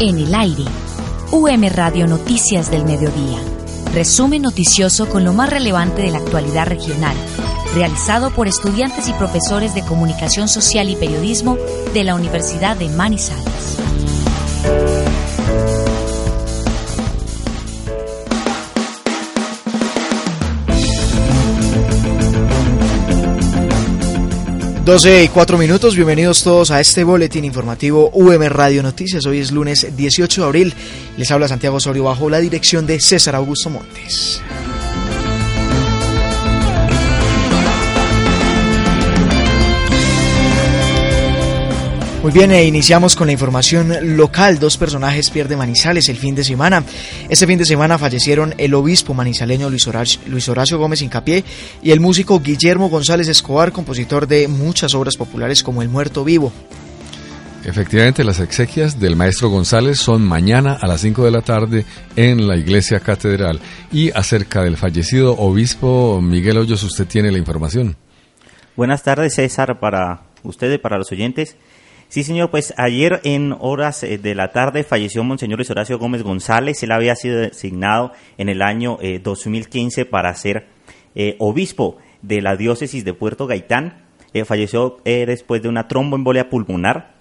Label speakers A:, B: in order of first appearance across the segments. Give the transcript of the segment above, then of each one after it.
A: En el aire, UM Radio Noticias del Mediodía. Resumen noticioso con lo más relevante de la actualidad regional, realizado por estudiantes y profesores de comunicación social y periodismo de la Universidad de Manizales.
B: 12 y 4 minutos, bienvenidos todos a este boletín informativo UM Radio Noticias. Hoy es lunes 18 de abril. Les habla Santiago Osorio bajo la dirección de César Augusto Montes. Muy bien, e iniciamos con la información local. Dos personajes pierden Manizales el fin de semana. Este fin de semana fallecieron el obispo manizaleño Luis Horacio, Luis Horacio Gómez Incapié y el músico Guillermo González Escobar, compositor de muchas obras populares como El Muerto Vivo.
C: Efectivamente, las exequias del maestro González son mañana a las 5 de la tarde en la iglesia catedral. Y acerca del fallecido obispo Miguel Hoyos, usted tiene la información.
D: Buenas tardes, César, para usted y para los oyentes. Sí, señor, pues ayer en horas eh, de la tarde falleció Monseñor Luis Horacio Gómez González. Él había sido designado en el año 2015 eh, para ser eh, obispo de la diócesis de Puerto Gaitán. falleció después de una tromboembolia pulmonar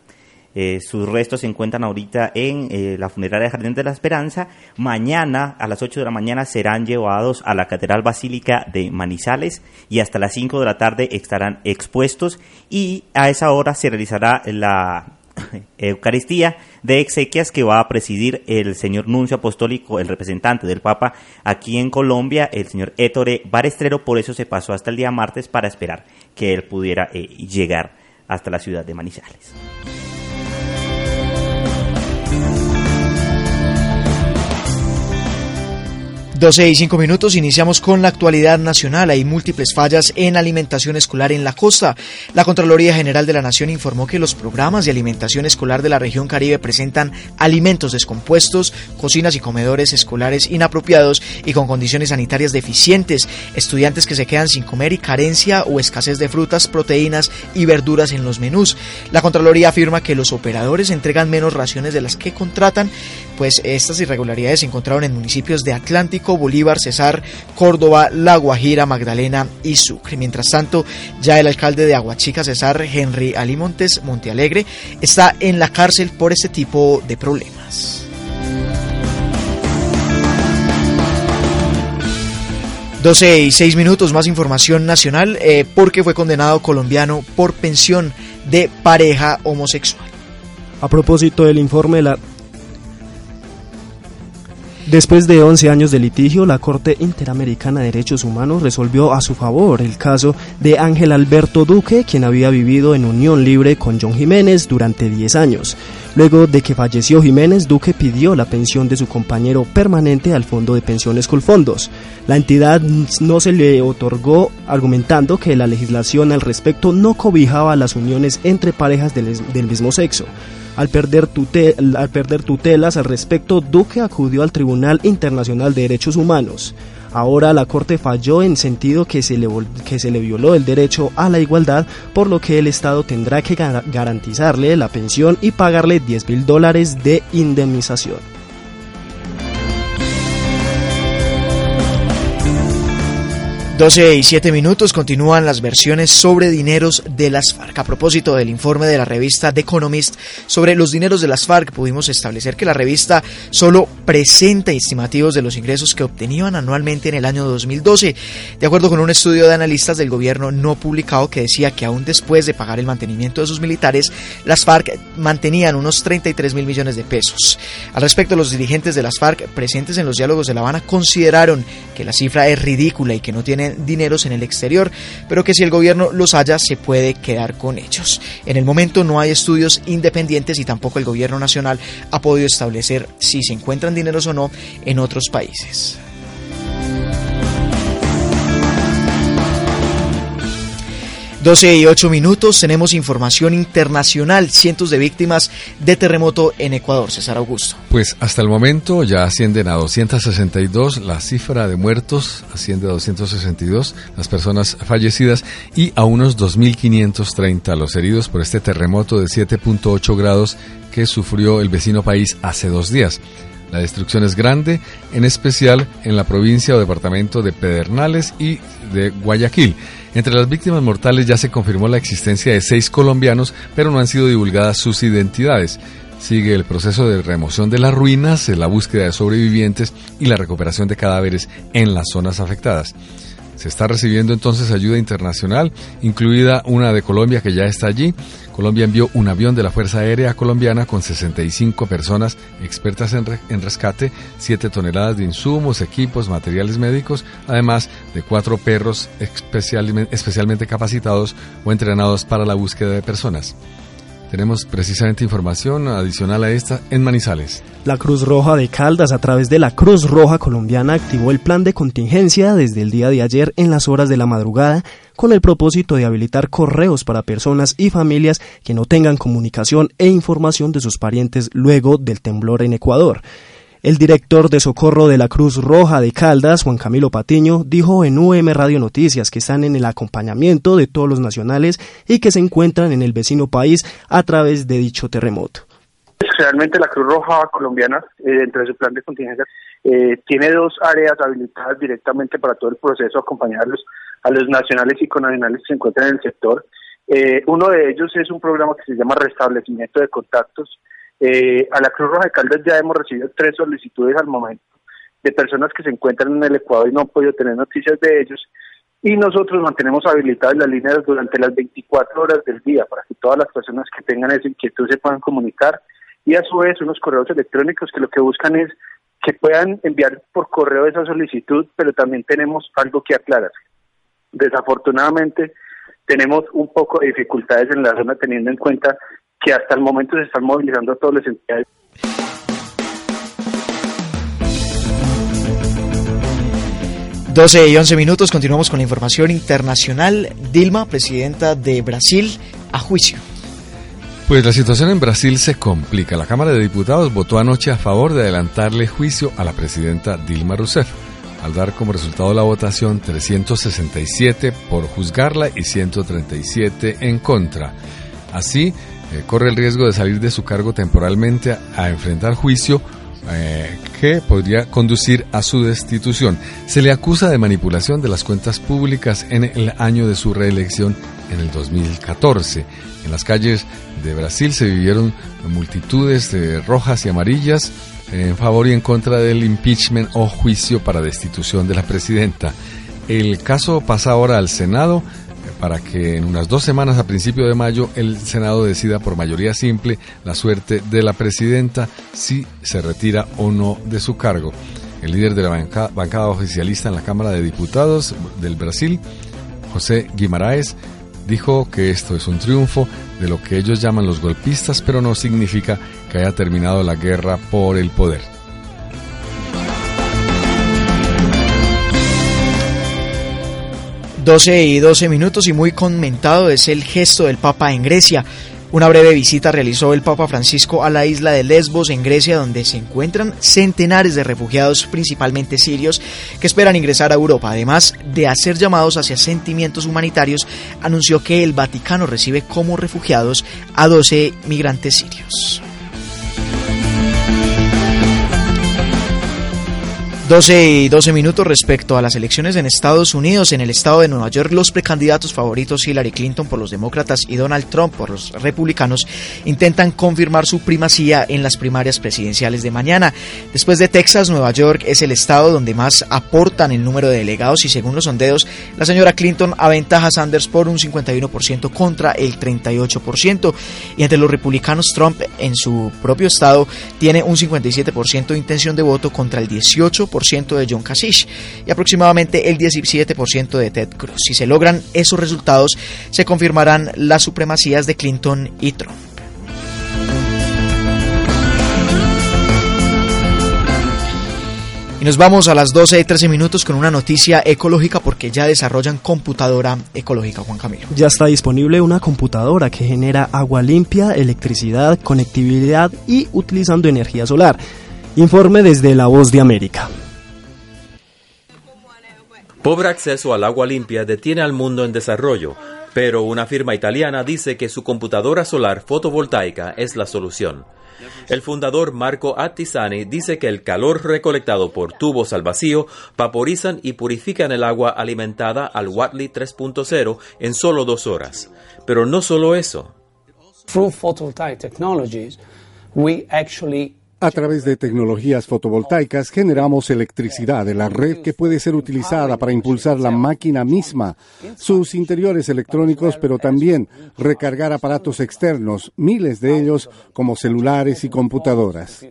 D: eh, sus restos se encuentran ahorita en eh, la funeraria Jardín de la Esperanza. Mañana, a las 8 de la mañana, serán llevados a la Catedral Basílica de Manizales y hasta las 5 de la tarde estarán expuestos y a esa hora se realizará la Eucaristía de exequias que va a presidir el señor nuncio apostólico, el representante del Papa aquí en Colombia, el señor Ettore Barestrero, por eso se pasó hasta el día martes para esperar que él pudiera eh, llegar hasta la ciudad de Manizales.
B: 12 y 5 minutos, iniciamos con la actualidad nacional. Hay múltiples fallas en alimentación escolar en la costa. La Contraloría General de la Nación informó que los programas de alimentación escolar de la región Caribe presentan alimentos descompuestos, cocinas y comedores escolares inapropiados y con condiciones sanitarias deficientes, estudiantes que se quedan sin comer y carencia o escasez de frutas, proteínas y verduras en los menús. La Contraloría afirma que los operadores entregan menos raciones de las que contratan, pues estas irregularidades se encontraron en municipios de Atlántico, Bolívar, Cesar, Córdoba, La Guajira, Magdalena y Sucre. Mientras tanto, ya el alcalde de Aguachica, Cesar Henry Alimontes Montealegre, está en la cárcel por este tipo de problemas. 12 y 6 minutos más información nacional eh, porque fue condenado colombiano por pensión de pareja homosexual.
E: A propósito del informe de la Después de 11 años de litigio, la Corte Interamericana de Derechos Humanos resolvió a su favor el caso de Ángel Alberto Duque, quien había vivido en unión libre con John Jiménez durante 10 años. Luego de que falleció Jiménez, Duque pidió la pensión de su compañero permanente al Fondo de Pensiones Colfondos. La entidad no se le otorgó argumentando que la legislación al respecto no cobijaba las uniones entre parejas del, del mismo sexo. Al perder, al perder tutelas al respecto, Duque acudió al Tribunal Internacional de Derechos Humanos. Ahora la Corte falló en sentido que se, le, que se le violó el derecho a la igualdad, por lo que el Estado tendrá que garantizarle la pensión y pagarle 10 mil dólares de indemnización.
B: 12 y 7 minutos continúan las versiones sobre dineros de las FARC. A propósito del informe de la revista The Economist sobre los dineros de las FARC, pudimos establecer que la revista solo presenta estimativos de los ingresos que obtenían anualmente en el año 2012, de acuerdo con un estudio de analistas del gobierno no publicado que decía que aún después de pagar el mantenimiento de sus militares, las FARC mantenían unos 33 mil millones de pesos. Al respecto, los dirigentes de las FARC presentes en los diálogos de La Habana consideraron que la cifra es ridícula y que no tiene dineros en el exterior, pero que si el gobierno los haya se puede quedar con ellos. En el momento no hay estudios independientes y tampoco el gobierno nacional ha podido establecer si se encuentran dineros o no en otros países. 12 y 8 minutos, tenemos información internacional, cientos de víctimas de terremoto en Ecuador. César Augusto.
C: Pues hasta el momento ya ascienden a 262, la cifra de muertos asciende a 262, las personas fallecidas y a unos 2.530 los heridos por este terremoto de 7.8 grados que sufrió el vecino país hace dos días. La destrucción es grande, en especial en la provincia o departamento de Pedernales y de Guayaquil. Entre las víctimas mortales ya se confirmó la existencia de seis colombianos, pero no han sido divulgadas sus identidades. Sigue el proceso de remoción de las ruinas, la búsqueda de sobrevivientes y la recuperación de cadáveres en las zonas afectadas. Se está recibiendo entonces ayuda internacional, incluida una de Colombia que ya está allí. Colombia envió un avión de la Fuerza Aérea Colombiana con 65 personas expertas en, rescate, 7 toneladas de insumos, equipos, materiales médicos, además de cuatro perros especialmente capacitados o entrenados para la búsqueda de personas. Tenemos precisamente información adicional a esta en Manizales.
E: La Cruz Roja de Caldas, a través de la Cruz Roja Colombiana, activó el plan de contingencia desde el día de ayer en las horas de la madrugada con el propósito de habilitar correos para personas y familias que no tengan comunicación e información de sus parientes luego del temblor en Ecuador. El director de socorro de la Cruz Roja de Caldas, Juan Camilo Patiño, dijo en UM Radio Noticias que están en el acompañamiento de todos los nacionales y que se encuentran en el vecino país a través de dicho terremoto.
F: Realmente la Cruz Roja colombiana, eh, dentro de su plan de contingencia, eh, tiene dos áreas habilitadas directamente para todo el proceso, acompañarlos a los nacionales y connacionales que se encuentran en el sector. Eh, uno de ellos es un programa que se llama Restablecimiento de Contactos, eh, a la Cruz Roja de Caldas ya hemos recibido tres solicitudes al momento de personas que se encuentran en el Ecuador y no han podido tener noticias de ellos. Y nosotros mantenemos habilitadas las líneas durante las 24 horas del día para que todas las personas que tengan esa inquietud se puedan comunicar. Y a su vez unos correos electrónicos que lo que buscan es que puedan enviar por correo esa solicitud, pero también tenemos algo que aclarar. Desafortunadamente tenemos un poco de dificultades en la zona teniendo en cuenta que hasta el momento se están movilizando todas las entidades.
B: Doce y once minutos, continuamos con la información internacional. Dilma, presidenta de Brasil, a juicio.
C: Pues la situación en Brasil se complica. La Cámara de Diputados votó anoche a favor de adelantarle juicio a la presidenta Dilma Rousseff, al dar como resultado la votación 367 por juzgarla y 137 en contra. Así, eh, corre el riesgo de salir de su cargo temporalmente a, enfrentar juicio eh, que podría conducir a su destitución. Se le acusa de manipulación de las cuentas públicas en el año de su reelección en el 2014. En las calles de Brasil se vivieron multitudes de rojas y amarillas en favor y en contra del impeachment o juicio para destitución de la presidenta. El caso pasa ahora al Senado para que en unas dos semanas a principio de mayo el Senado decida por mayoría simple la suerte de la presidenta si se retira o no de su cargo. El líder de la bancada, oficialista en la Cámara de Diputados del Brasil, José Guimaraes, dijo que esto es un triunfo de lo que ellos llaman los golpistas, pero no significa que haya terminado la guerra por el poder.
B: 12 y 12 minutos y muy comentado es el gesto del Papa en Grecia. Una breve visita realizó el Papa Francisco a la isla de Lesbos en Grecia donde se encuentran centenares de refugiados principalmente sirios que esperan ingresar a Europa. Además de hacer llamados hacia sentimientos humanitarios, anunció que el Vaticano recibe como refugiados a 12 migrantes sirios. 12 y 12 minutos respecto a las elecciones en Estados Unidos. En el estado de Nueva York, los precandidatos favoritos Hillary Clinton por los demócratas y Donald Trump por los republicanos intentan confirmar su primacía en las primarias presidenciales de mañana. Después de Texas, Nueva York es el estado donde más aportan el número de delegados y según los sondeos, la señora Clinton aventaja a Sanders por un 51% contra el 38%. Y entre los republicanos, Trump en su propio estado tiene un 57% de intención de voto contra el 18% de John Kasich y aproximadamente el 17% de Ted Cruz. Si se logran esos resultados, se confirmarán las supremacías de Clinton y Trump. Y nos vamos a las 12 y 13 minutos con una noticia ecológica porque ya desarrollan computadora ecológica, Juan Camilo.
E: Ya está disponible una computadora que genera agua limpia, electricidad, conectividad y utilizando energía solar. Informe desde La Voz de América.
G: Pobre acceso al agua limpia detiene al mundo en desarrollo, pero una firma italiana dice que su computadora solar fotovoltaica es la solución. El fundador Marco Attisani dice que el calor recolectado por tubos al vacío vaporizan y purifican el agua alimentada al Watley 3.0 en solo dos horas. Pero no solo eso.
H: A través de tecnologías fotovoltaicas generamos electricidad de la red que puede ser utilizada para impulsar la máquina misma, sus interiores electrónicos, pero también recargar aparatos externos, miles de ellos como celulares y computadoras.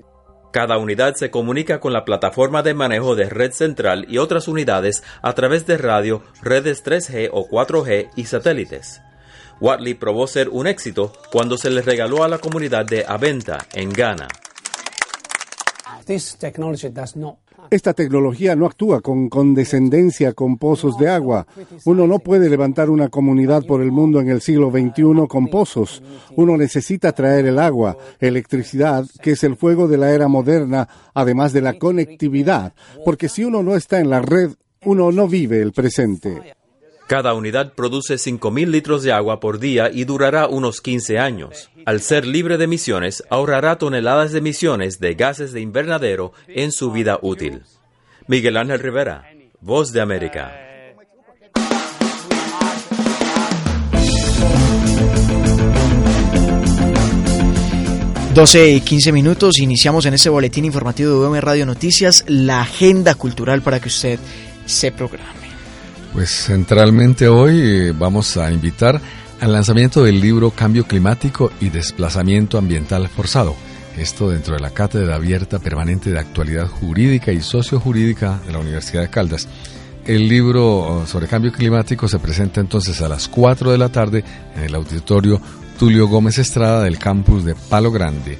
G: Cada unidad se comunica con la plataforma de manejo de red central y otras unidades a través de radio, redes 3G o 4G y satélites. Watley probó ser un éxito cuando se le regaló a la comunidad de Aventa, en Ghana.
H: Esta tecnología no actúa con condescendencia con pozos de agua. Uno no puede levantar una comunidad por el mundo en el siglo XXI con pozos. Uno necesita traer el agua, electricidad, que es el fuego de la era moderna, además de la conectividad, porque si uno no está en la red, uno no vive el presente.
G: Cada unidad produce 5.000 litros de agua por día y durará unos 15 años. Al ser libre de emisiones, ahorrará toneladas de emisiones de gases de invernadero en su vida útil. Miguel Ángel Rivera, Voz de América.
B: Doce y 15 minutos, iniciamos en este boletín informativo de UM Radio Noticias la agenda cultural para que usted se programe.
C: Pues centralmente hoy eh, vamos a invitar al lanzamiento del libro Cambio Climático y Desplazamiento Ambiental Forzado. Esto dentro de la Cátedra Abierta Permanente de Actualidad Jurídica y Sociojurídica de la Universidad de Caldas. El libro oh, sobre cambio climático se presenta entonces a las 4 de la tarde en el auditorio Tulio Gómez Estrada del campus de Palo Grande.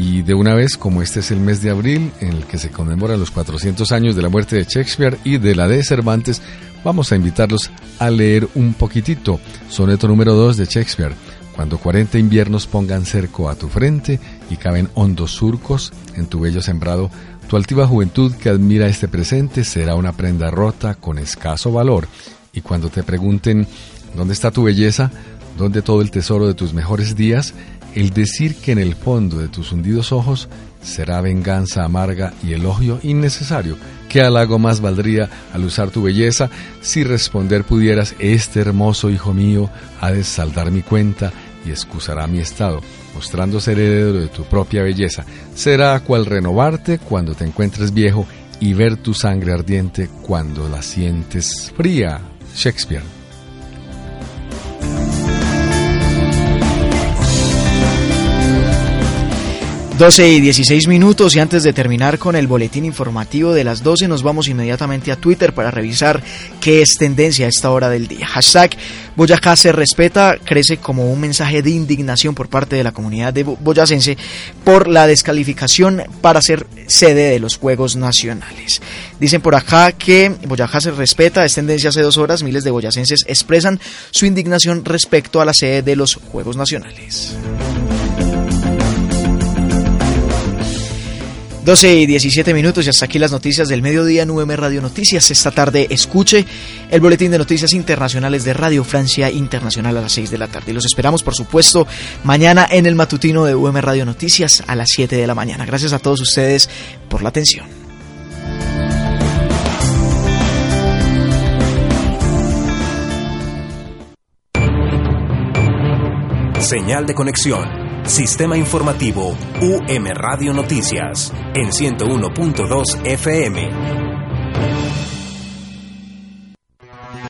C: Y de una vez, como este es el mes de abril en el que se conmemoran los 400 años de la muerte de Shakespeare y de la de Cervantes, vamos a invitarlos a leer un poquitito. Soneto número 2 de Shakespeare. Cuando 40 inviernos pongan cerco a tu frente y caben hondos surcos en tu bello sembrado, tu altiva juventud que admira este presente será una prenda rota con escaso valor. Y cuando te pregunten, ¿dónde está tu belleza? ¿Dónde todo el tesoro de tus mejores días? El decir que en el fondo de tus hundidos ojos será venganza amarga y elogio innecesario. ¿Qué halago más valdría al usar tu belleza si responder pudieras, este hermoso hijo mío ha de saldar mi cuenta y excusará mi estado, mostrándose heredero de tu propia belleza? Será cual renovarte cuando te encuentres viejo y ver tu sangre ardiente cuando la sientes fría. Shakespeare.
B: 12 y 16 minutos y antes de terminar con el boletín informativo de las 12 nos vamos inmediatamente a Twitter para revisar qué es tendencia a esta hora del día. Hashtag Boyacá se respeta crece como un mensaje de indignación por parte de la comunidad de boyacense por la descalificación para ser sede de los Juegos Nacionales. Dicen por acá que Boyacá se respeta, es tendencia hace dos horas, miles de boyacenses expresan su indignación respecto a la sede de los Juegos Nacionales. 12 y 17 minutos y hasta aquí las noticias del mediodía en UM Radio Noticias. Esta tarde escuche el boletín de noticias internacionales de Radio Francia Internacional a las 6 de la tarde. Y los esperamos, por supuesto, mañana en el matutino de UM Radio Noticias a las 7 de la mañana. Gracias a todos ustedes por la atención.
I: Señal de conexión Sistema Informativo UM Radio Noticias en 101.2 FM.